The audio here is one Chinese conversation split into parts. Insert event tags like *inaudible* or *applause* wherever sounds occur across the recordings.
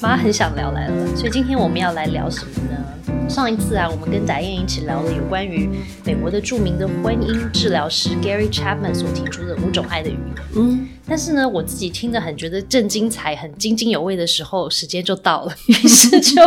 妈很想聊来了，所以今天我们要来聊什么呢？上一次啊，我们跟达燕一起聊了有关于美国的著名的婚姻治疗师 Gary Chapman 所提出的五种爱的语言。嗯。但是呢，我自己听得很觉得正精彩、很津津有味的时候，时间就到了，于 *laughs* 是就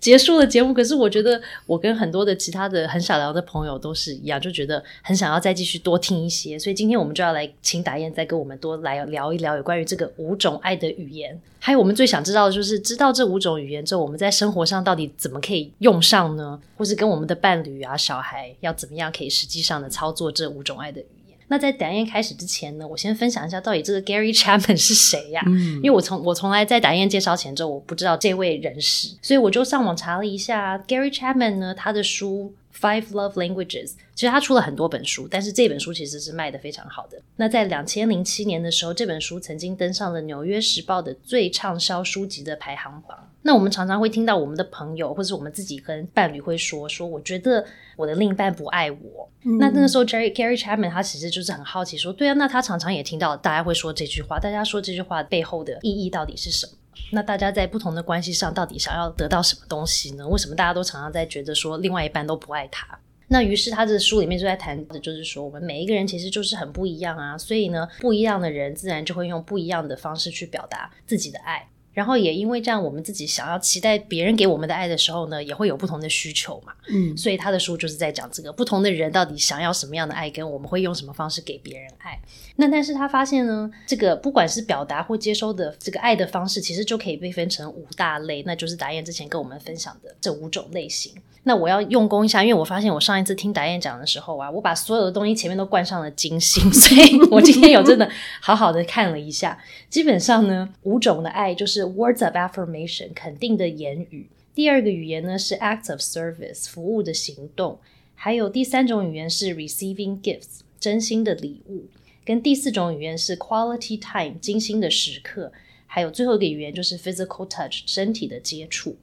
结束了节目。可是我觉得，我跟很多的其他的很少聊的朋友都是一样，就觉得很想要再继续多听一些。所以今天我们就要来请达燕再跟我们多来聊一聊有关于这个五种爱的语言。还有我们最想知道的就是，知道这五种语言之后，我们在生活上到底怎么可以用上呢？或是跟我们的伴侣啊、小孩要怎么样可以实际上的操作这五种爱的语？那在打印开始之前呢，我先分享一下到底这个 Gary *laughs* Chapman 是谁呀？嗯，因为我从我从来在打印介绍前之后，我不知道这位人士，所以我就上网查了一下 Gary Chapman 呢，他的书。Five Love Languages，其实他出了很多本书，但是这本书其实是卖的非常好的。那在两千零七年的时候，这本书曾经登上了《纽约时报》的最畅销书籍的排行榜。那我们常常会听到我们的朋友，或是我们自己跟伴侣会说：“说我觉得我的另一半不爱我。”那那个时候，Jerry Gary Chapman 他其实就是很好奇说：“对啊，那他常常也听到大家会说这句话，大家说这句话背后的意义到底是什么？”那大家在不同的关系上，到底想要得到什么东西呢？为什么大家都常常在觉得说另外一半都不爱他？那于是他的书里面就在谈的就是说，我们每一个人其实就是很不一样啊，所以呢，不一样的人自然就会用不一样的方式去表达自己的爱。然后也因为这样，我们自己想要期待别人给我们的爱的时候呢，也会有不同的需求嘛。嗯，所以他的书就是在讲这个不同的人到底想要什么样的爱，跟我们会用什么方式给别人爱。那但是他发现呢，这个不管是表达或接收的这个爱的方式，其实就可以被分成五大类，那就是达燕之前跟我们分享的这五种类型。那我要用功一下，因为我发现我上一次听达燕讲的时候啊，我把所有的东西前面都冠上了金星，*laughs* 所以我今天有真的好好的看了一下。基本上呢，五种的爱就是 words of affirmation 肯定的言语，第二个语言呢是 act of service 服务的行动，还有第三种语言是 receiving gifts 真心的礼物，跟第四种语言是 quality time 精心的时刻，还有最后一个语言就是 physical touch 身体的接触。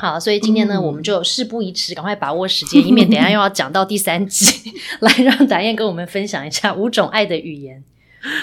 好，所以今天呢，我们就事不宜迟，赶快把握时间，以免等下又要讲到第三集，*laughs* 来让达燕跟我们分享一下五种爱的语言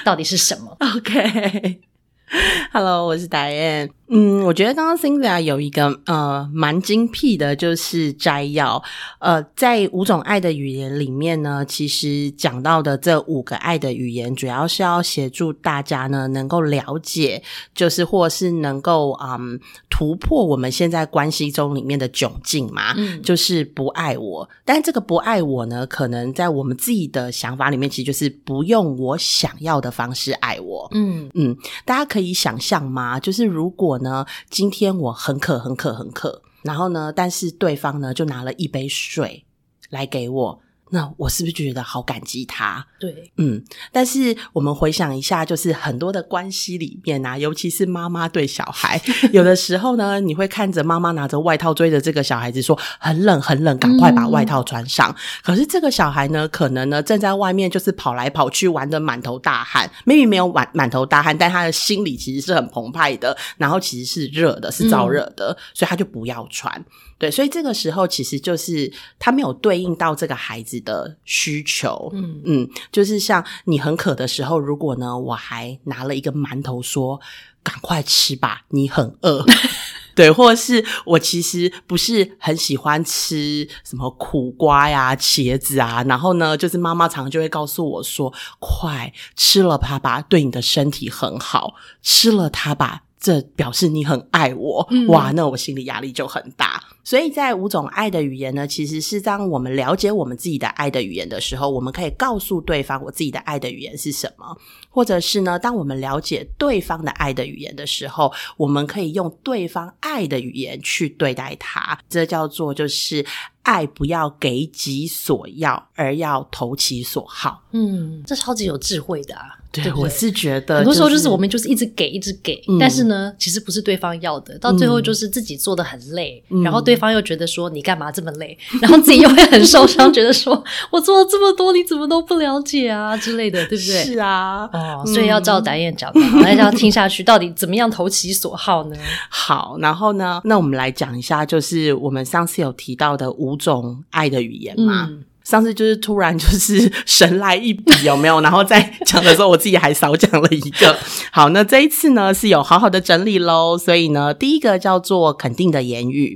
到底是什么。OK，Hello，*laughs* 我是达燕。嗯，我觉得刚刚 Cynthia 有一个呃蛮精辟的，就是摘要。呃，在五种爱的语言里面呢，其实讲到的这五个爱的语言，主要是要协助大家呢能够了解，就是或是能够嗯突破我们现在关系中里面的窘境嘛。嗯，就是不爱我，但这个不爱我呢，可能在我们自己的想法里面，其实就是不用我想要的方式爱我。嗯嗯，大家可以想象吗？就是如果呢？今天我很渴，很渴，很渴。然后呢？但是对方呢，就拿了一杯水来给我。那我是不是就觉得好感激他？对，嗯。但是我们回想一下，就是很多的关系里面啊，尤其是妈妈对小孩，*laughs* 有的时候呢，你会看着妈妈拿着外套追着这个小孩子说：“很冷，很冷，赶快把外套穿上。”可是这个小孩呢，可能呢正在外面就是跑来跑去，玩的满头大汗。maybe 没有满满头大汗，但他的心里其实是很澎湃的，然后其实是热的，是燥热的，所以他就不要穿。对，所以这个时候其实就是他没有对应到这个孩子的需求。嗯嗯，就是像你很渴的时候，如果呢我还拿了一个馒头说赶快吃吧，你很饿。*laughs* 对，或者是我其实不是很喜欢吃什么苦瓜呀、茄子啊，然后呢，就是妈妈常常就会告诉我说：“快吃了它吧，对你的身体很好，吃了它吧。”这表示你很爱我，哇！那我心里压力就很大。所以在五种爱的语言呢，其实是当我们了解我们自己的爱的语言的时候，我们可以告诉对方我自己的爱的语言是什么，或者是呢，当我们了解对方的爱的语言的时候，我们可以用对方爱的语言去对待他。这叫做就是爱不要给己所要，而要投其所好。嗯，这超级有智慧的啊。对，我是觉得很多时候就是我们就是一直给，一直给，但是呢，其实不是对方要的，到最后就是自己做的很累，然后对方又觉得说你干嘛这么累，*laughs* 然后自己又会很受伤，觉得说我做了这么多，你怎么都不了解啊之类的，对不对？是啊，哦，所以要照导演讲的，那要听下去，到底怎么样投其所好呢？好，然后呢，那我们来讲一下，就是我们上次有提到的五种爱的语言嘛。上次就是突然就是神来一笔，有没有？然后在讲的时候，我自己还少讲了一个。*laughs* 好，那这一次呢是有好好的整理喽，所以呢，第一个叫做肯定的言语。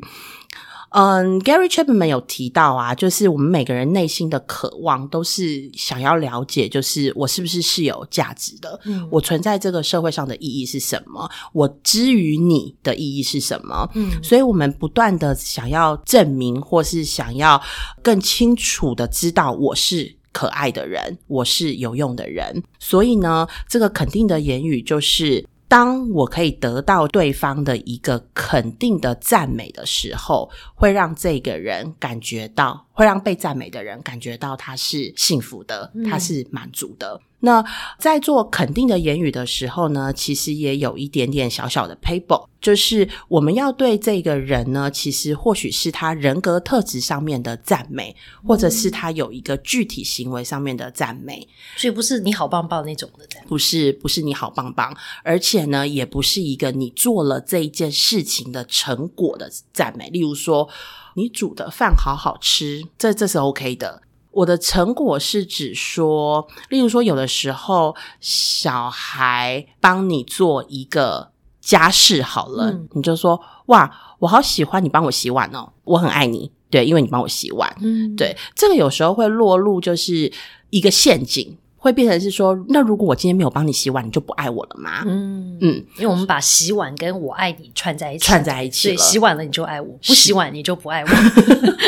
嗯，Gary Chapman 有提到啊，就是我们每个人内心的渴望都是想要了解，就是我是不是是有价值的？嗯，我存在这个社会上的意义是什么？我之于你的意义是什么？嗯，所以我们不断的想要证明，或是想要更清楚的知道我是可爱的人，我是有用的人。所以呢，这个肯定的言语就是。当我可以得到对方的一个肯定的赞美的时候，会让这个人感觉到，会让被赞美的人感觉到他是幸福的，他是满足的。那在做肯定的言语的时候呢，其实也有一点点小小的 paper，就是我们要对这个人呢，其实或许是他人格特质上面的赞美，或者是他有一个具体行为上面的赞美，所以不是你好棒棒那种的赞，不是不是你好棒棒，而且呢，也不是一个你做了这一件事情的成果的赞美，例如说你煮的饭好好吃，这这是 OK 的。我的成果是指说，例如说，有的时候小孩帮你做一个家事好了，你就说哇，我好喜欢你帮我洗碗哦，我很爱你，对，因为你帮我洗碗，嗯，对，这个有时候会落入就是一个陷阱。会变成是说，那如果我今天没有帮你洗碗，你就不爱我了吗？嗯嗯，因为我们把洗碗跟我爱你串在一起，串在一起，对，洗碗了你就爱我，不洗碗你就不爱我。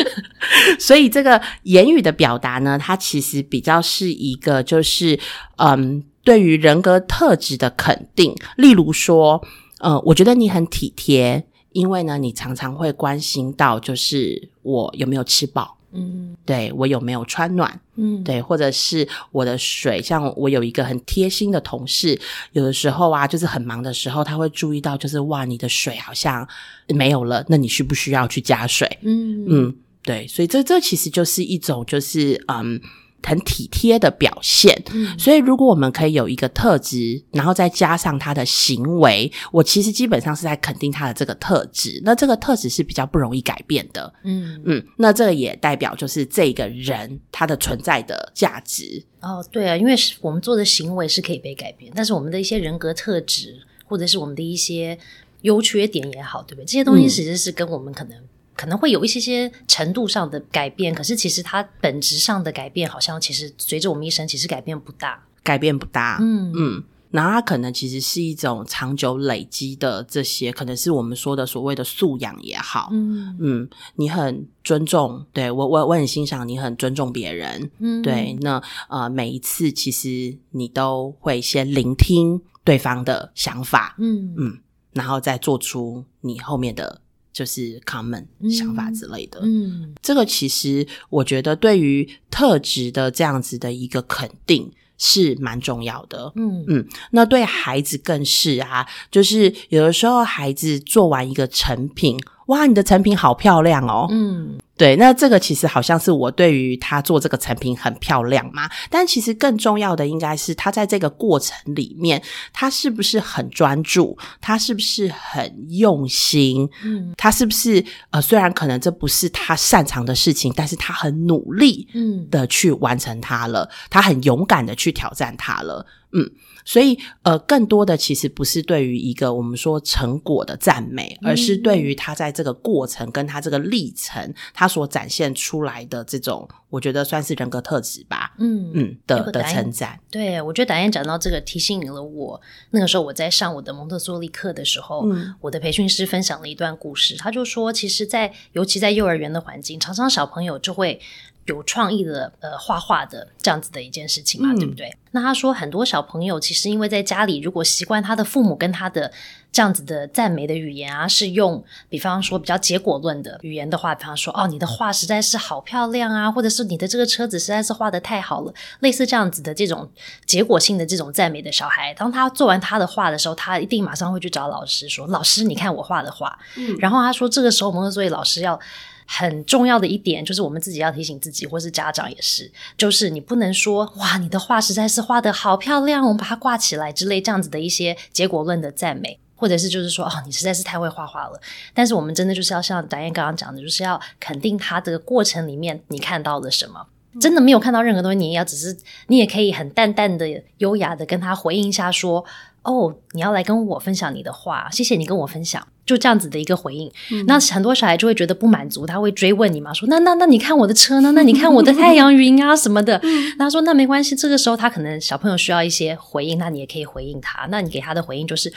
*laughs* 所以这个言语的表达呢，它其实比较是一个，就是嗯，对于人格特质的肯定。例如说，呃，我觉得你很体贴，因为呢，你常常会关心到，就是我有没有吃饱。嗯，对我有没有穿暖？嗯，对，或者是我的水，像我有一个很贴心的同事，有的时候啊，就是很忙的时候，他会注意到，就是哇，你的水好像没有了，那你需不需要去加水？嗯嗯，对，所以这这其实就是一种，就是嗯。很体贴的表现，所以如果我们可以有一个特质，然后再加上他的行为，我其实基本上是在肯定他的这个特质。那这个特质是比较不容易改变的，嗯嗯。那这个也代表就是这个人他的存在的价值。哦，对啊，因为我们做的行为是可以被改变，但是我们的一些人格特质，或者是我们的一些优缺点也好，对不对？这些东西其实是跟我们可能。可能会有一些些程度上的改变，可是其实它本质上的改变，好像其实随着我们一生，其实改变不大，改变不大。嗯嗯，然后它可能其实是一种长久累积的这些，可能是我们说的所谓的素养也好。嗯嗯，你很尊重，对我我我很欣赏你很尊重别人。嗯，对，那呃每一次其实你都会先聆听对方的想法。嗯嗯，然后再做出你后面的。就是 common 想法之类的，嗯，这个其实我觉得对于特质的这样子的一个肯定是蛮重要的，嗯。嗯，那对孩子更是啊，就是有的时候孩子做完一个成品。哇，你的成品好漂亮哦！嗯，对，那这个其实好像是我对于他做这个成品很漂亮嘛。但其实更重要的应该是他在这个过程里面，他是不是很专注？他是不是很用心？嗯，他是不是呃，虽然可能这不是他擅长的事情，但是他很努力，嗯，的去完成它了。他很勇敢的去挑战它了。嗯。所以，呃，更多的其实不是对于一个我们说成果的赞美，而是对于他在这个过程跟他这个历程，他所展现出来的这种，我觉得算是人格特质吧。嗯嗯的的称赞。对，我觉得导演讲到这个，提醒了我。那个时候我在上我的蒙特梭利课的时候，我的培训师分享了一段故事，他就说，其实，在尤其在幼儿园的环境，常常小朋友就会。有创意的呃画画的这样子的一件事情嘛，对不对？那他说很多小朋友其实因为在家里，如果习惯他的父母跟他的这样子的赞美的语言啊，是用比方说比较结果论的语言的话，比方说哦你的画实在是好漂亮啊，或者是你的这个车子实在是画的太好了，类似这样子的这种结果性的这种赞美的小孩，当他做完他的画的时候，他一定马上会去找老师说：“老师，你看我画的画。”嗯，然后他说这个时候蒙特梭利老师要。很重要的一点就是，我们自己要提醒自己，或是家长也是，就是你不能说哇，你的画实在是画的好漂亮，我们把它挂起来之类这样子的一些结果论的赞美，或者是就是说哦，你实在是太会画画了。但是我们真的就是要像导演刚刚讲的，就是要肯定他的过程里面你看到了什么。真的没有看到任何东西，你也要只是你也可以很淡淡的、优雅的跟他回应一下，说：“哦，你要来跟我分享你的话，谢谢你跟我分享。”就这样子的一个回应，那很多小孩就会觉得不满足，他会追问你嘛，说那那那你看我的车呢？*laughs* 那你看我的太阳云啊什么的。他说那没关系，这个时候他可能小朋友需要一些回应，那你也可以回应他。那你给他的回应就是，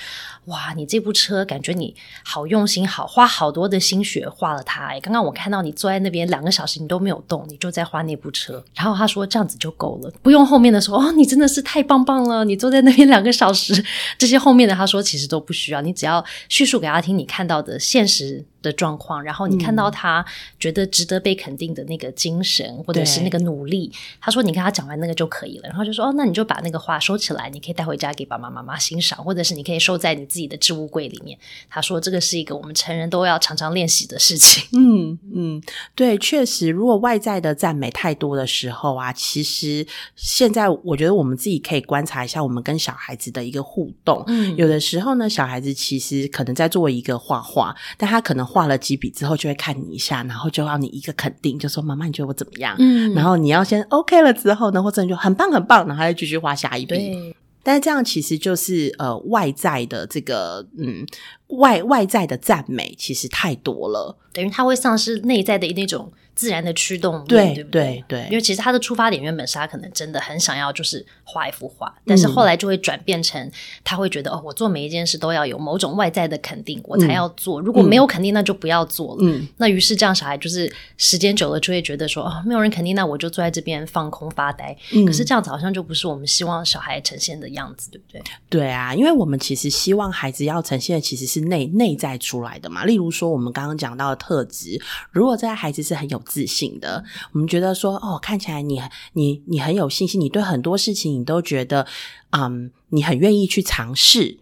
哇，你这部车感觉你好用心，好花好多的心血画了它。哎，刚刚我看到你坐在那边两个小时，你都没有动，你就在画那部车。然后他说这样子就够了，不用后面的说哦，你真的是太棒棒了，你坐在那边两个小时，这些后面的他说其实都不需要，你只要叙述给他听。你看到的现实。的状况，然后你看到他觉得值得被肯定的那个精神，或者是那个努力，他说你跟他讲完那个就可以了，然后就说哦，那你就把那个话收起来，你可以带回家给爸爸妈妈欣赏，或者是你可以收在你自己的置物柜里面。他说这个是一个我们成人都要常常练习的事情。嗯嗯，对，确实，如果外在的赞美太多的时候啊，其实现在我觉得我们自己可以观察一下，我们跟小孩子的一个互动。嗯，有的时候呢，小孩子其实可能在做一个画画，但他可能。画了几笔之后，就会看你一下，然后就要你一个肯定，就说：“妈妈，你觉得我怎么样？”嗯，然后你要先 OK 了之后呢，或者你就很棒很棒，然后再继续画下一笔。但是这样其实就是呃外在的这个嗯外外在的赞美其实太多了，等于他会丧失内在的那种。自然的驱动，对对对，因为其实他的出发点原本是他可能真的很想要就是画一幅画，但是后来就会转变成他会觉得哦，我做每一件事都要有某种外在的肯定，我才要做，如果没有肯定，那就不要做了。嗯，那于是这样小孩就是时间久了就会觉得说哦，没有人肯定，那我就坐在这边放空发呆。可是这样子好像就不是我们希望小孩呈现的样子，对不对？对啊，因为我们其实希望孩子要呈现的其实是内内在出来的嘛。例如说我们刚刚讲到的特质，如果这个孩子是很有自信的，我们觉得说哦，看起来你你你很有信心，你对很多事情你都觉得，嗯，你很愿意去尝试。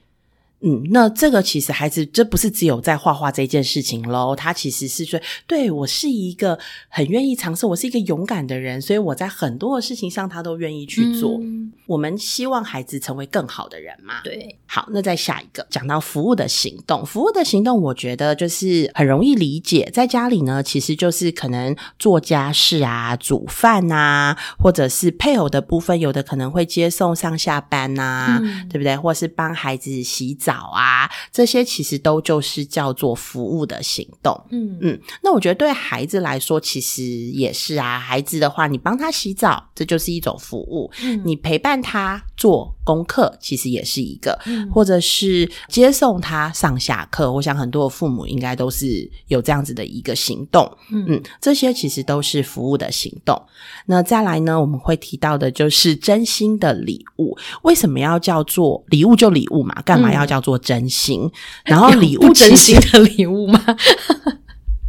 嗯，那这个其实孩子这不是只有在画画这件事情喽，他其实是说，对我是一个很愿意尝试，我是一个勇敢的人，所以我在很多的事情上他都愿意去做。我们希望孩子成为更好的人嘛？对。好，那再下一个讲到服务的行动，服务的行动，我觉得就是很容易理解，在家里呢，其实就是可能做家事啊、煮饭啊，或者是配偶的部分，有的可能会接送上下班呐，对不对？或是帮孩子洗澡。好啊，这些其实都就是叫做服务的行动。嗯嗯，那我觉得对孩子来说，其实也是啊。孩子的话，你帮他洗澡，这就是一种服务；你陪伴他做功课，其实也是一个；或者是接送他上下课。我想很多的父母应该都是有这样子的一个行动。嗯嗯，这些其实都是服务的行动。那再来呢，我们会提到的就是真心的礼物。为什么要叫做礼物？就礼物嘛，干嘛要叫？做真心，*laughs* 然后礼物真心的礼物吗？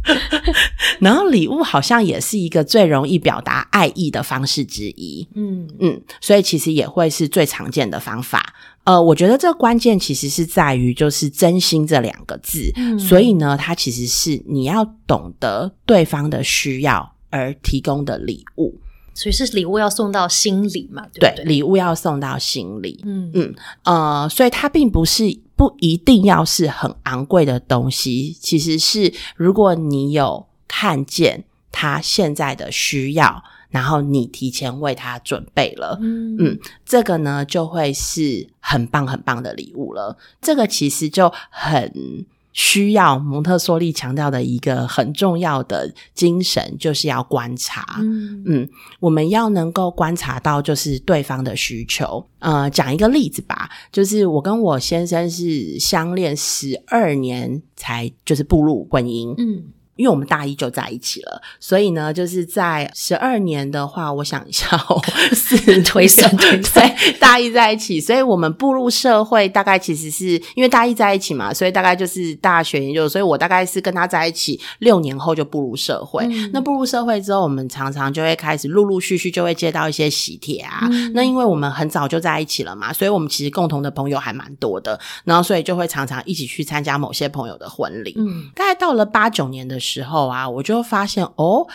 *laughs* 然后礼物好像也是一个最容易表达爱意的方式之一。嗯嗯，所以其实也会是最常见的方法。呃，我觉得这个关键其实是在于就是真心这两个字。所以呢，它其实是你要懂得对方的需要而提供的礼物。所以是礼物要送到心里嘛？对，礼物要送到心里。嗯嗯呃，所以它并不是不一定要是很昂贵的东西，其实是如果你有看见他现在的需要，然后你提前为他准备了，嗯嗯，这个呢就会是很棒很棒的礼物了。这个其实就很。需要蒙特梭利强调的一个很重要的精神，就是要观察。嗯，我们要能够观察到，就是对方的需求。呃，讲一个例子吧，就是我跟我先生是相恋十二年才就是步入婚姻。嗯。因为我们大一就在一起了，所以呢，就是在十二年的话，我想一下 *laughs* 哦，是推算 *laughs* 推算大一在一起，所以我们步入社会大概其实是因为大一在一起嘛，所以大概就是大学研究，所以我大概是跟他在一起六年后就步入社会。那步入社会之后，我们常常就会开始陆陆续续就会接到一些喜帖啊。那因为我们很早就在一起了嘛，所以我们其实共同的朋友还蛮多的，然后所以就会常常一起去参加某些朋友的婚礼。嗯，大概到了八九年的。时候啊，我就发现哦，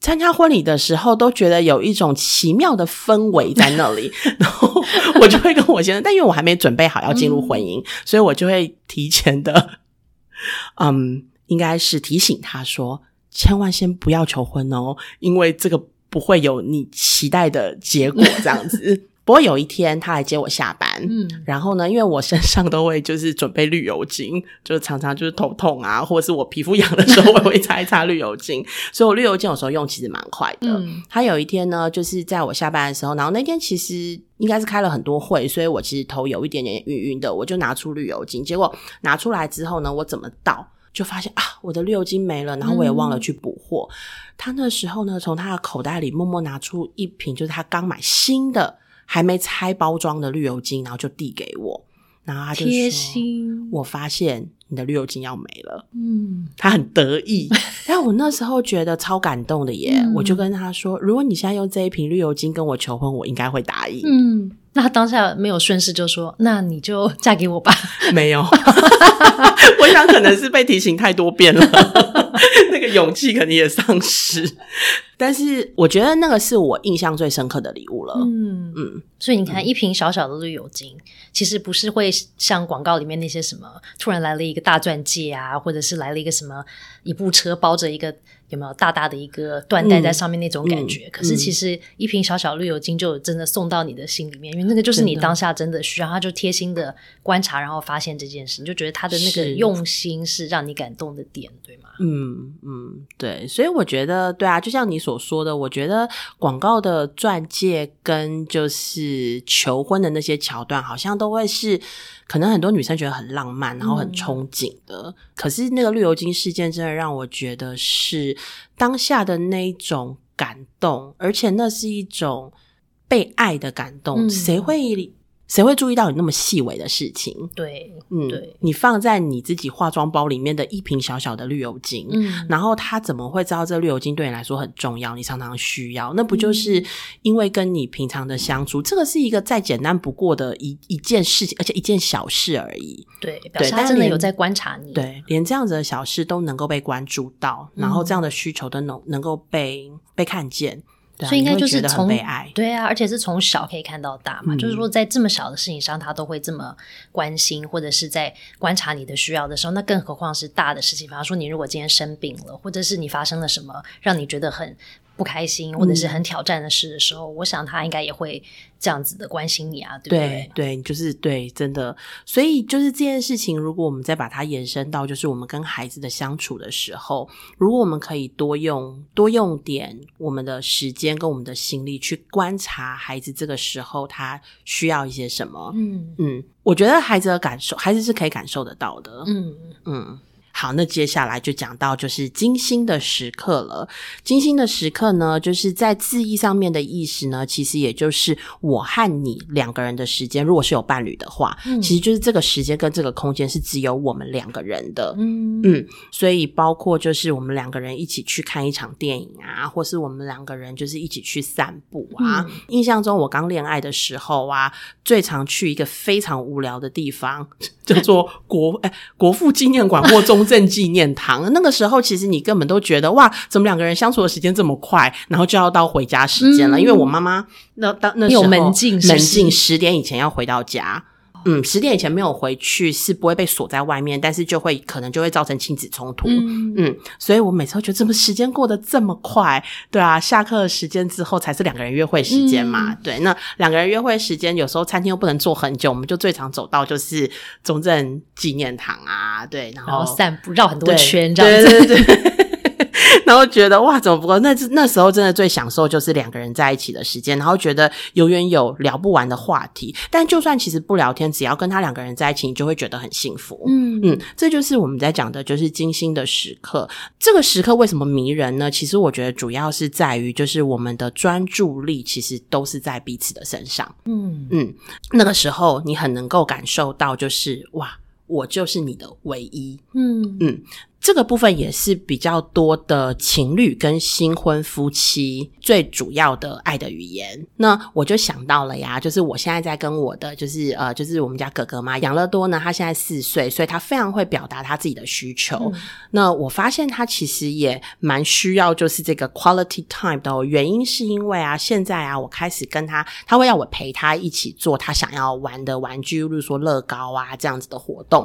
参加婚礼的时候都觉得有一种奇妙的氛围在那里，*laughs* 然后我就会跟我先生，但因为我还没准备好要进入婚姻，所以我就会提前的，*laughs* 嗯，应该是提醒他说，千万先不要求婚哦，因为这个。不会有你期待的结果这样子。不过有一天他来接我下班，嗯，然后呢，因为我身上都会就是准备绿油精，*laughs* 就常常就是头痛啊，或者是我皮肤痒的时候，我会擦一擦绿油精，*laughs* 所以我绿油精有时候用其实蛮快的。他有一天呢，就是在我下班的时候，然后那天其实应该是开了很多会，所以我其实头有一点点晕晕的，我就拿出绿油精，结果拿出来之后呢，我怎么倒就发现啊，我的绿油精没了，然后我也忘了去补货。他那时候呢，从他的口袋里默默拿出一瓶，就是他刚买新的。还没拆包装的绿油精，然后就递给我，然后他就说：“我发现你的绿油精要没了。”嗯，他很得意。*laughs* 然后我那时候觉得超感动的耶，我就跟他说：“如果你现在用这一瓶绿油精跟我求婚，我应该会答应。”嗯，那当下没有顺势就说：“那你就嫁给我吧。*laughs* ”没有，*laughs* 我想可能是被提醒太多遍了，那个勇气肯定也丧失。但是我觉得那个是我印象最深刻的礼物了。嗯嗯，所以你看，一瓶小小的绿油精，其实不是会像广告里面那些什么，突然来了一个大钻戒啊，或者是来了一个什么一部车包着一个。有没有大大的一个缎带在上面那种感觉？可是其实一瓶小小绿油精就真的送到你的心里面，因为那个就是你当下真的需要，他就贴心的观察，然后发现这件事，你就觉得他的那个用心是让你感动的点，对吗？嗯嗯，对。所以我觉得，对啊，就像你所说的，我觉得广告的钻戒跟就是求婚的那些桥段，好像都会是。可能很多女生觉得很浪漫，然后很憧憬的。可是那个绿油精事件真的让我觉得是当下的那一种感动，而且那是一种被爱的感动。谁会？谁会注意到你那么细微的事情？对，嗯，对，你放在你自己化妆包里面的一瓶小小的绿油精，嗯，然后他怎么会知道这绿油精对你来说很重要？你常常需要，那不就是因为跟你平常的相处，这个是一个再简单不过的一一件事情，而且一件小事而已。对，表示他真的有在观察你。对，连这样子的小事都能够被关注到，然后这样的需求都能能够被被看见。所以应该就是从对啊，而且是从小可以看到大嘛，就是说在这么小的事情上，他都会这么关心，或者是在观察你的需要的时候，那更何况是大的事情。比方说，你如果今天生病了，或者是你发生了什么让你觉得很。不开心或者是很挑战的事的时候，我想他应该也会这样子的关心你啊，对不对？对，就是对，真的。所以就是这件事情，如果我们再把它延伸到，就是我们跟孩子的相处的时候，如果我们可以多用多用点我们的时间跟我们的心力去观察孩子，这个时候他需要一些什么？嗯嗯，我觉得孩子的感受，孩子是可以感受得到的。嗯嗯。好，那接下来就讲到就是金星的时刻了。金星的时刻呢，就是在字义上面的意思呢，其实也就是我和你两个人的时间。如果是有伴侣的话，其实就是这个时间跟这个空间是只有我们两个人的。嗯嗯，所以包括就是我们两个人一起去看一场电影啊，或是我们两个人就是一起去散步啊。印象中我刚恋爱的时候啊，最常去一个非常无聊的地方，*laughs* 叫做国哎国父纪念馆或中。正纪念堂，那个时候其实你根本都觉得哇，怎么两个人相处的时间这么快，然后就要到回家时间了？因为我妈妈那当那时候门禁门禁十点以前要回到家。嗯，十点以前没有回去是不会被锁在外面，但是就会可能就会造成亲子冲突。嗯，所以我每次都觉得怎么时间过得这么快？对啊，下课时间之后才是两个人约会时间嘛。对，那两个人约会时间有时候餐厅又不能坐很久，我们就最常走到就是中正纪念堂啊，对，然后散步绕很多圈这样子。*laughs* 然后觉得哇，怎么不够那那时候真的最享受就是两个人在一起的时间，然后觉得永远有聊不完的话题。但就算其实不聊天，只要跟他两个人在一起，你就会觉得很幸福。嗯嗯，这就是我们在讲的，就是精心的时刻。这个时刻为什么迷人呢？其实我觉得主要是在于，就是我们的专注力其实都是在彼此的身上。嗯嗯，那个时候你很能够感受到，就是哇，我就是你的唯一。嗯嗯。这个部分也是比较多的情侣跟新婚夫妻最主要的爱的语言。那我就想到了呀，就是我现在在跟我的就是呃，就是我们家哥哥嘛，养乐多呢，他现在四岁，所以他非常会表达他自己的需求。那我发现他其实也蛮需要就是这个 quality time 的原因，是因为啊，现在啊，我开始跟他，他会要我陪他一起做他想要玩的玩具，例如说乐高啊这样子的活动。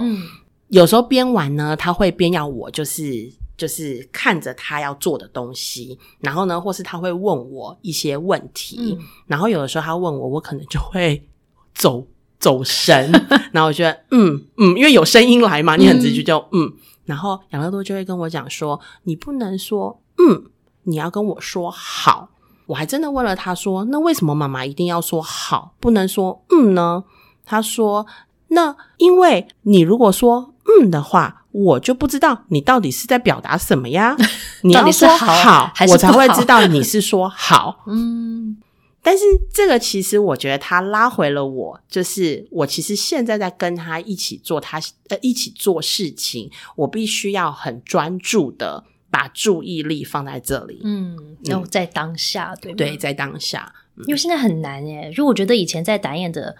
有时候边玩呢，他会边要我就是就是看着他要做的东西，然后呢，或是他会问我一些问题，然后有的时候他问我，我可能就会走走神，*laughs* 然后我觉得嗯嗯，因为有声音来嘛，你很直觉就嗯，然后养乐多就会跟我讲说，你不能说嗯，你要跟我说好。我还真的问了他说，那为什么妈妈一定要说好，不能说嗯呢？他说，那因为你如果说嗯的话。我就不知道你到底是在表达什么呀？*laughs* 你要说好，我才会知道你是说好。*laughs* 嗯，但是这个其实我觉得他拉回了我，就是我其实现在在跟他一起做他呃一起做事情，我必须要很专注的把注意力放在这里。嗯，然后在当下，对对，在当下，因为现在很难耶。如果我觉得以前在打演的。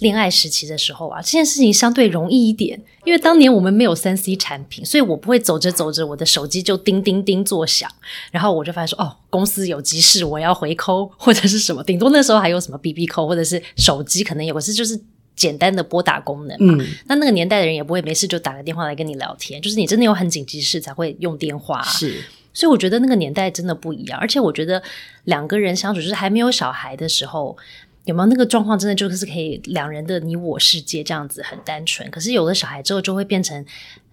恋爱时期的时候啊，这件事情相对容易一点，因为当年我们没有三 C 产品，所以我不会走着走着，我的手机就叮叮叮作响，然后我就发现说，哦，公司有急事，我要回扣 *laughs* 或者是什么，顶多那时候还有什么 BB 扣，或者是手机可能有，可是就是简单的拨打功能嘛。那那个年代的人也不会没事就打个电话来跟你聊天，就是你真的有很紧急事才会用电话。是，所以我觉得那个年代真的不一样，而且我觉得两个人相处，就是还没有小孩的时候。有没有那个状况？真的就是可以两人的你我世界这样子很单纯。可是有了小孩之后，就会变成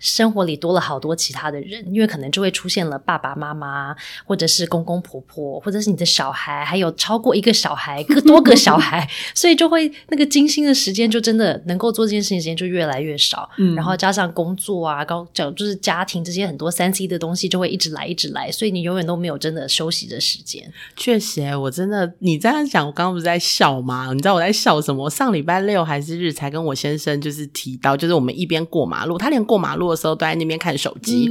生活里多了好多其他的人，因为可能就会出现了爸爸妈妈，或者是公公婆婆，或者是你的小孩，还有超过一个小孩、更多个小孩，*laughs* 所以就会那个精心的时间就真的能够做这件事情时间就越来越少。嗯，然后加上工作啊，高讲就是家庭这些很多三 C 的东西就会一直来一直来，所以你永远都没有真的休息的时间。确实，我真的你这样讲，我刚刚不是在笑。吗？你知道我在笑什么？我上礼拜六还是日才跟我先生就是提到，就是我们一边过马路，他连过马路的时候都在那边看手机。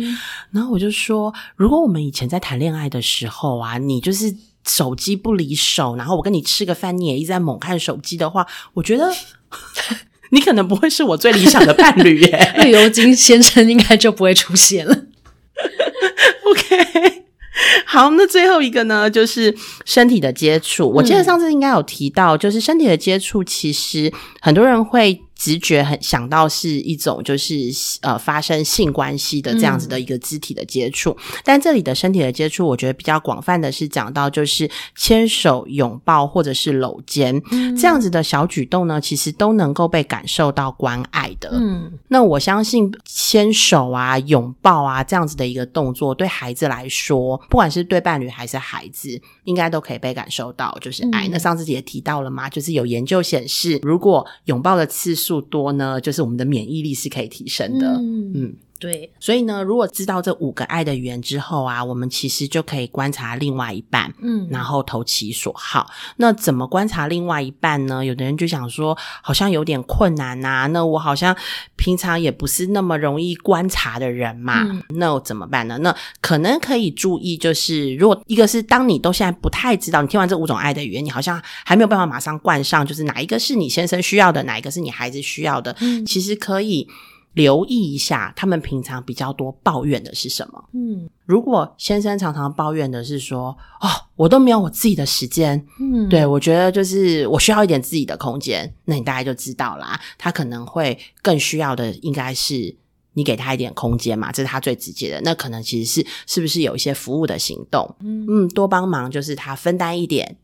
然后我就说，如果我们以前在谈恋爱的时候啊，你就是手机不离手，然后我跟你吃个饭，你也一直在猛看手机的话，我觉得你可能不会是我最理想的伴侣耶。*laughs* 绿油精先生应该就不会出现了。*laughs* OK。*laughs* 好，那最后一个呢，就是身体的接触。我记得上次应该有提到，就是身体的接触，其实很多人会。直觉很想到是一种就是呃发生性关系的这样子的一个肢体的接触，但这里的身体的接触，我觉得比较广泛的是讲到就是牵手、拥抱或者是搂肩这样子的小举动呢，其实都能够被感受到关爱的。嗯，那我相信牵手啊、拥抱啊这样子的一个动作，对孩子来说，不管是对伴侣还是孩子，应该都可以被感受到就是爱。那上次也提到了嘛，就是有研究显示，如果拥抱的次数数多呢，就是我们的免疫力是可以提升的。嗯。对，所以呢，如果知道这五个爱的语言之后啊，我们其实就可以观察另外一半，嗯，然后投其所好。那怎么观察另外一半呢？有的人就想说，好像有点困难呐。那我好像平常也不是那么容易观察的人嘛。那我怎么办呢？那可能可以注意，就是如果一个是当你都现在不太知道，你听完这五种爱的语言，你好像还没有办法马上冠上，就是哪一个是你先生需要的，哪一个是你孩子需要的，嗯其实可以。留意一下，他们平常比较多抱怨的是什么？嗯，如果先生常常抱怨的是说，哦，我都没有我自己的时间，嗯，对我觉得就是我需要一点自己的空间，那你大概就知道啦，他可能会更需要的应该是你给他一点空间嘛，这是他最直接的。那可能其实是是不是有一些服务的行动？嗯，多帮忙就是他分担一点。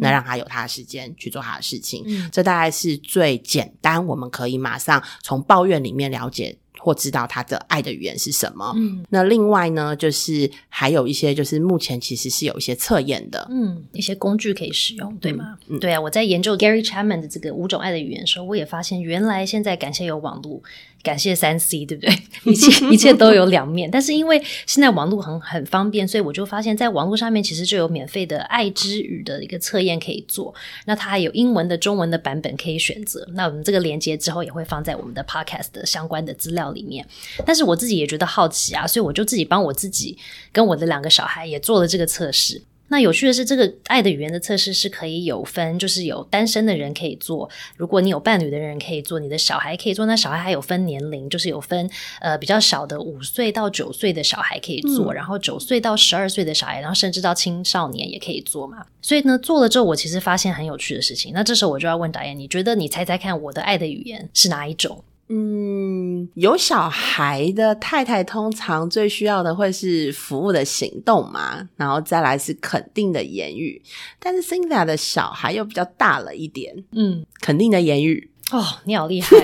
那让他有他的时间去做他的事情，这大概是最简单，我们可以马上从抱怨里面了解或知道他的爱的语言是什么。嗯，那另外呢，就是还有一些，就是目前其实是有一些测验的，嗯，一些工具可以使用，对吗？对啊，我在研究 Gary Chapman 的这个五种爱的语言的时候，我也发现原来现在感谢有网络。感谢三 C，对不对？*laughs* 一切 *laughs* 一切都有两面，但是因为现在网络很很方便，所以我就发现，在网络上面其实就有免费的爱之语的一个测验可以做。那它还有英文的、中文的版本可以选择。那我们这个连接之后也会放在我们的 Podcast 的相关的资料里面。但是我自己也觉得好奇啊，所以我就自己帮我自己跟我的两个小孩也做了这个测试。那有趣的是，这个爱的语言的测试是可以有分，就是有单身的人可以做，如果你有伴侣的人可以做，你的小孩可以做。那小孩还有分年龄，就是有分呃比较小的五岁到九岁的小孩可以做，然后九岁到十二岁的小孩，然后甚至到青少年也可以做嘛。所以呢，做了之后，我其实发现很有趣的事情。那这时候我就要问导演，你觉得你猜猜看，我的爱的语言是哪一种？嗯。嗯，有小孩的太太通常最需要的会是服务的行动嘛，然后再来是肯定的言语。但是 Cynthia 的小孩又比较大了一点，嗯，肯定的言语。哦，你好厉害，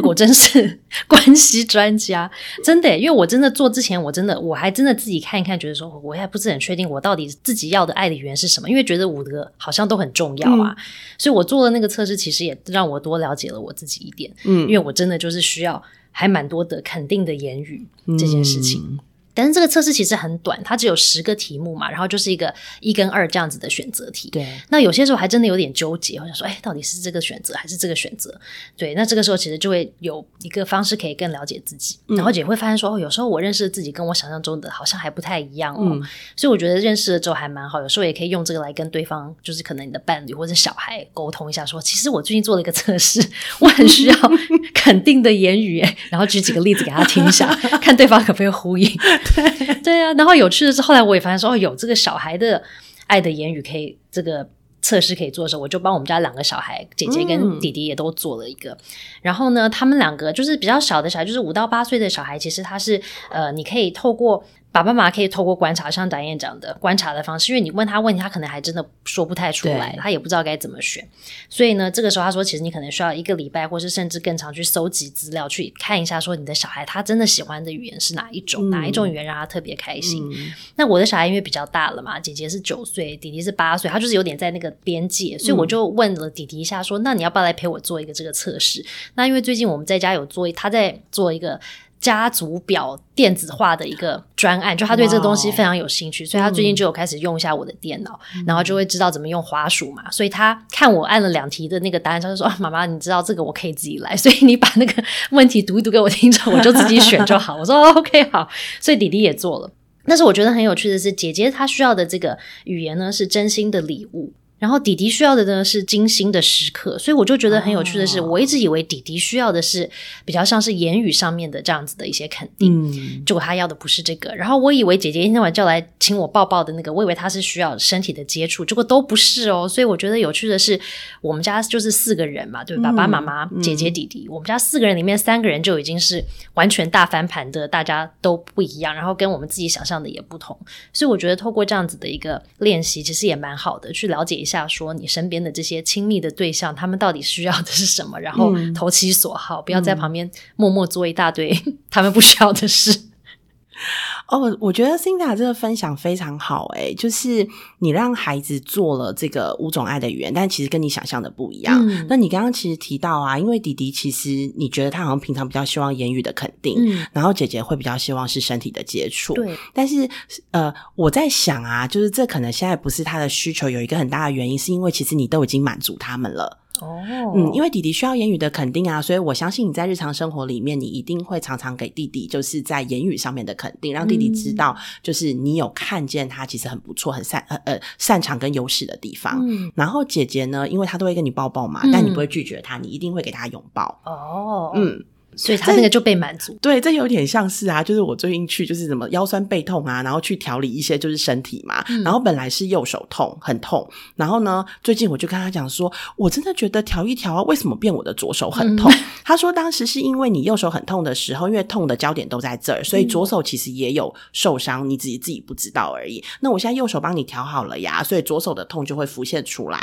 果真是关系专家，*laughs* 真的。因为我真的做之前，我真的我还真的自己看一看，觉得说我还不是很确定我到底自己要的爱的语言是什么，因为觉得五个好像都很重要啊。所以我做的那个测试，其实也让我多了解了我自己一点。嗯，因为我真的就是需要还蛮多的肯定的言语这件事情。但是这个测试其实很短，它只有十个题目嘛，然后就是一个一跟二这样子的选择题。对，那有些时候还真的有点纠结，我想说，哎，到底是这个选择还是这个选择？对，那这个时候其实就会有一个方式可以更了解自己，然后也会发现说，哦，有时候我认识的自己跟我想象中的好像还不太一样哦。所以我觉得认识了之后还蛮好，有时候也可以用这个来跟对方，就是可能你的伴侣或者小孩沟通一下，说，其实我最近做了一个测试，我很需要 *laughs* 肯定的言语，然后举几个例子给他听一下，*laughs* 看对方可不可以呼应。对 *laughs* 对啊，然后有趣的是，后来我也发现说，哦，有这个小孩的爱的言语可以这个测试可以做的时候，我就帮我们家两个小孩，姐姐跟弟弟也都做了一个。然后呢，他们两个就是比较小的小孩，就是五到八岁的小孩，其实他是呃，你可以透过。爸爸妈妈可以透过观察，像导演讲的观察的方式，因为你问他问题，他可能还真的说不太出来，他也不知道该怎么选。所以呢，这个时候他说，其实你可能需要一个礼拜，或是甚至更长，去搜集资料，去看一下，说你的小孩他真的喜欢的语言是哪一种，哪一种语言让他特别开心。那我的小孩因为比较大了嘛，姐姐是九岁，弟弟是八岁，他就是有点在那个边界，所以我就问了弟弟一下，说，那你要不要来陪我做一个这个测试？那因为最近我们在家有做，他在做一个。家族表电子化的一个专案，就他对这个东西非常有兴趣，所以他最近就有开始用一下我的电脑，然后就会知道怎么用滑鼠嘛。所以他看我按了两题的那个答案，他就说：“妈妈，你知道这个我可以自己来，所以你把那个问题读一读给我听着，我就自己选就好。”我说：“OK，好。”所以弟弟也做了。但是我觉得很有趣的是，姐姐她需要的这个语言呢，是真心的礼物。然后弟弟需要的呢是精心的时刻，所以我就觉得很有趣的是，我一直以为弟弟需要的是比较像是言语上面的这样子的一些肯定，结果他要的不是这个。然后我以为姐姐一天晚叫来请我抱抱的那个，我以为他是需要身体的接触，结果都不是哦。所以我觉得有趣的是，我们家就是四个人嘛，对爸爸妈妈、姐姐、弟弟，我们家四个人里面三个人就已经是完全大翻盘的，大家都不一样，然后跟我们自己想象的也不同。所以我觉得透过这样子的一个练习，其实也蛮好的，去了解。下说你身边的这些亲密的对象，他们到底需要的是什么？然后投其所好，不要在旁边默默做一大堆 *laughs* 他们不需要的事。哦，我觉得 Cinda 这个分享非常好，诶，就是你让孩子做了这个五种爱的语言，但其实跟你想象的不一样。那你刚刚其实提到啊，因为弟弟其实你觉得他好像平常比较希望言语的肯定，然后姐姐会比较希望是身体的接触。对，但是呃，我在想啊，就是这可能现在不是他的需求，有一个很大的原因，是因为其实你都已经满足他们了。哦，嗯，因为弟弟需要言语的肯定啊，所以我相信你在日常生活里面，你一定会常常给弟弟，就是在言语上面的肯定，让弟弟知道，就是你有看见他其实很不错、很擅呃呃擅长跟优势的地方。嗯，然后姐姐呢，因为她都会跟你抱抱嘛，但你不会拒绝她，你一定会给她拥抱。哦，嗯。所以他那个就被满足，对，这有点像是啊，就是我最近去就是什么腰酸背痛啊，然后去调理一些就是身体嘛，然后本来是右手痛很痛，然后呢，最近我就跟他讲说，我真的觉得调一调啊，为什么变我的左手很痛？*laughs* 他说当时是因为你右手很痛的时候，因为痛的焦点都在这儿，所以左手其实也有受伤，你自己自己不知道而已。那我现在右手帮你调好了呀，所以左手的痛就会浮现出来。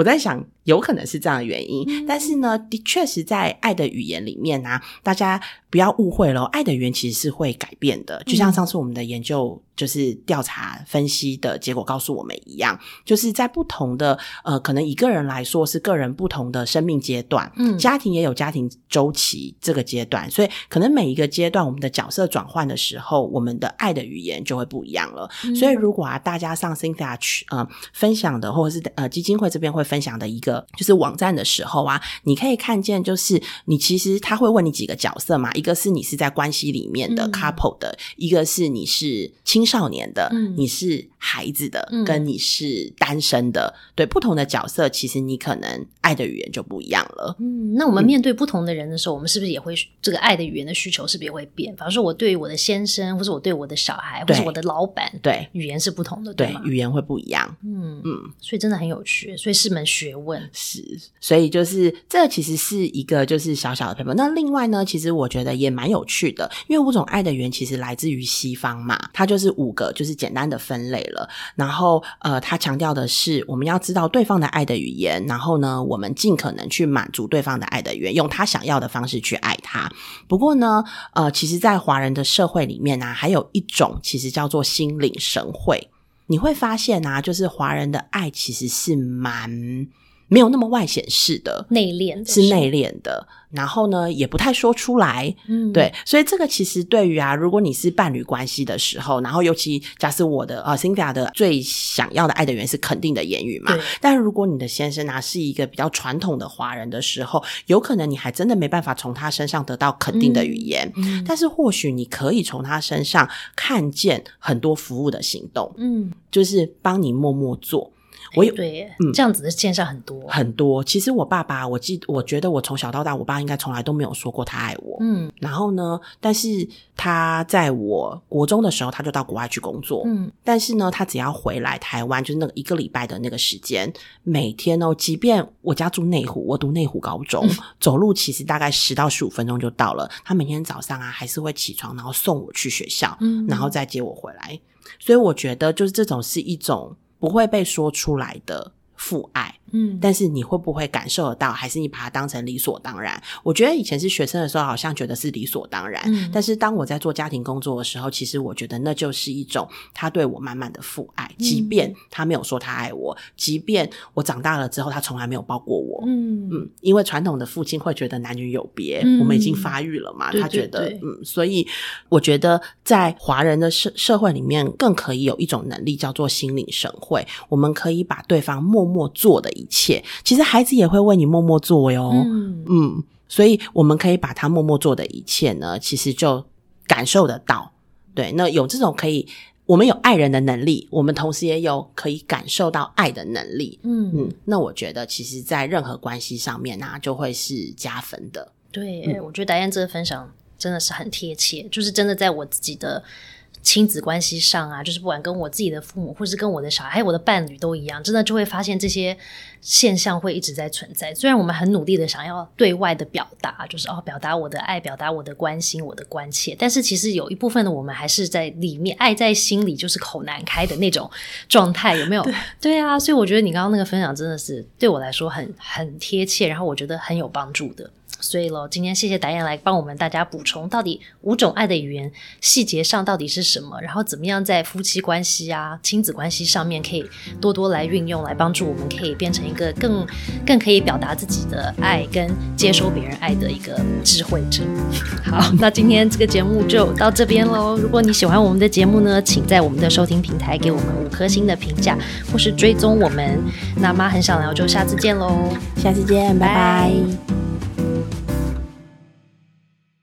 我在想，有可能是这样的原因，但是呢，的确实在爱的语言里面呢，大家。不要误会了，爱的语言其实是会改变的，就像上次我们的研究就是调查分析的结果告诉我们一样，就是在不同的呃，可能一个人来说是个人不同的生命阶段，嗯，家庭也有家庭周期这个阶段，所以可能每一个阶段我们的角色转换的时候，我们的爱的语言就会不一样了。所以如果啊，大家上 Cynthia 去呃分享的，或者是呃基金会这边会分享的一个就是网站的时候啊，你可以看见，就是你其实他会问你几个角色嘛。一个是你是在关系里面的 couple 的，一个是你是青少年的，嗯。你是孩子的，跟你是单身的，对不同的角色，其实你可能爱的语言就不一样了。嗯，那我们面对不同的人的时候，我们是不是也会这个爱的语言的需求是不是也会变？比方说，我对我的先生，或者我对我的小孩，或者我的老板，对语言是不同的，对吗？语言会不一样。嗯嗯，所以真的很有趣，所以是门学问。是，所以就是这其实是一个就是小小的 paper。那另外呢，其实我觉得也蛮有趣的，因为五种爱的语言其实来自于西方嘛，它就是五个，就是简单的分类了。然后呃，他强调的是我们要知道对方的爱的语言，然后呢，我们尽可能去满足对方的爱的语言，用他想要的方式去爱他。不过呢，呃，其实，在华人的社会里面呢，还有一种其实叫做心领神会。你会发现啊，就是华人的爱其实是蛮没有那么外显式的，内敛是内敛的。然后呢，也不太说出来，嗯，对，所以这个其实对于啊，如果你是伴侣关系的时候，然后尤其假设我的呃 c y n t h a 的最想要的爱的源是肯定的言语嘛，但如果你的先生啊是一个比较传统的华人的时候，有可能你还真的没办法从他身上得到肯定的语言，但是或许你可以从他身上看见很多服务的行动，嗯，就是帮你默默做。我有对，嗯，这样子的现象很多很多。其实我爸爸，我记，我觉得我从小到大，我爸应该从来都没有说过他爱我。嗯，然后呢，但是他在我国中的时候，他就到国外去工作。嗯，但是呢，他只要回来台湾，就是那个一个礼拜的那个时间，每天哦，即便我家住内湖，我读内湖高中，走路其实大概十到十五分钟就到了。他每天早上啊，还是会起床，然后送我去学校，嗯，然后再接我回来。所以我觉得，就是这种是一种。不会被说出来的。父爱。嗯，但是你会不会感受得到？还是你把它当成理所当然？我觉得以前是学生的时候，好像觉得是理所当然。嗯，但是当我在做家庭工作的时候，其实我觉得那就是一种他对我满满的父爱。即便他没有说他爱我，即便我长大了之后他从来没有抱过我。嗯嗯，因为传统的父亲会觉得男女有别，我们已经发育了嘛，他觉得嗯，所以我觉得在华人的社社会里面，更可以有一种能力叫做心领神会。我们可以把对方默默做的。一切其实孩子也会为你默默做哟，嗯，所以我们可以把他默默做的一切呢，其实就感受得到。对，那有这种可以，我们有爱人的能力，我们同时也有可以感受到爱的能力。嗯嗯，那我觉得其实，在任何关系上面呢，就会是加分的。对，我觉得达燕这个分享真的是很贴切，就是真的在我自己的。亲子关系上啊，就是不管跟我自己的父母，或是跟我的小孩，还有我的伴侣都一样，真的就会发现这些现象会一直在存在。虽然我们很努力的想要对外的表达，就是哦，表达我的爱，表达我的关心，我的关切，但是其实有一部分的我们还是在里面爱在心里，就是口难开的那种状态，有没有？对啊，所以我觉得你刚刚那个分享真的是对我来说很很贴切，然后我觉得很有帮助的。所以喽，今天谢谢达燕来帮我们大家补充，到底五种爱的语言细节上到底是什么，然后怎么样在夫妻关系啊、亲子关系上面可以多多来运用，来帮助我们可以变成一个更更可以表达自己的爱跟接收别人爱的一个智慧者。*laughs* 好，那今天这个节目就到这边喽。如果你喜欢我们的节目呢，请在我们的收听平台给我们五颗星的评价，或是追踪我们。那妈很想聊，就下次见喽，下次见，拜拜。